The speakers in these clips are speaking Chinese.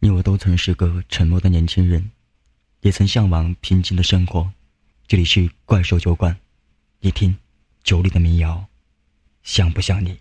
你我都曾是个沉默的年轻人，也曾向往平静的生活。这里是怪兽酒馆，你听酒里的民谣，像不像你？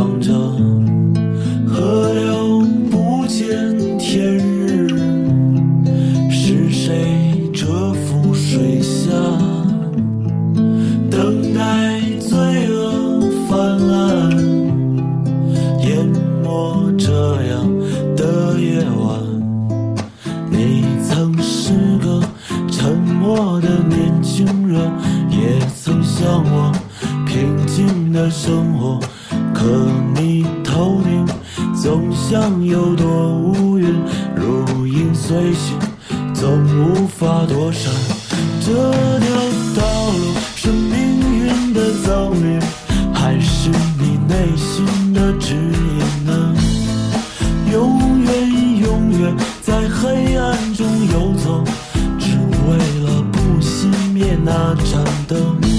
望着河流不见天日，是谁蛰伏水下等待罪恶泛滥淹没这样的夜晚，你曾是个沉默的年轻人，也曾向往平静的生活。可你头顶总像有朵乌云，如影随形，总无法躲闪。这条道路是命运的造孽，还是你内心的指引呢？永远永远在黑暗中游走，只为了不熄灭那盏灯。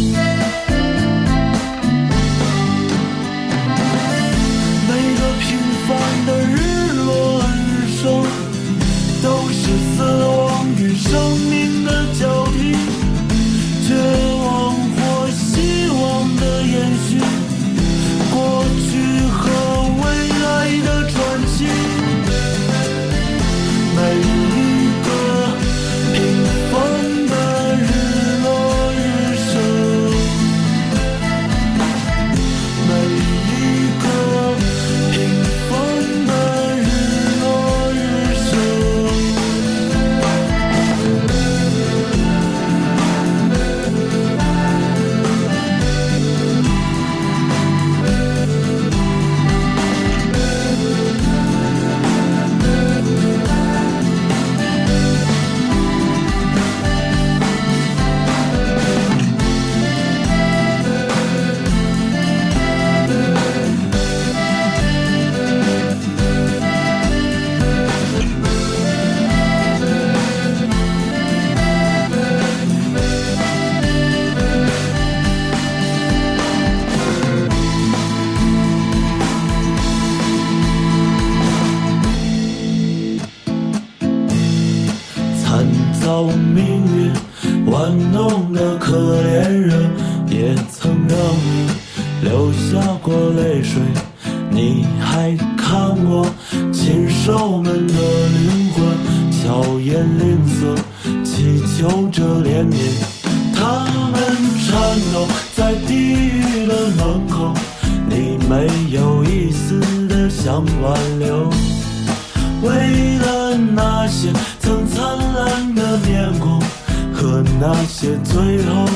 命运玩弄的可怜人，也曾让你流下过泪水。你还看过禽兽们的灵魂，巧言令色，祈求着怜悯。写最后。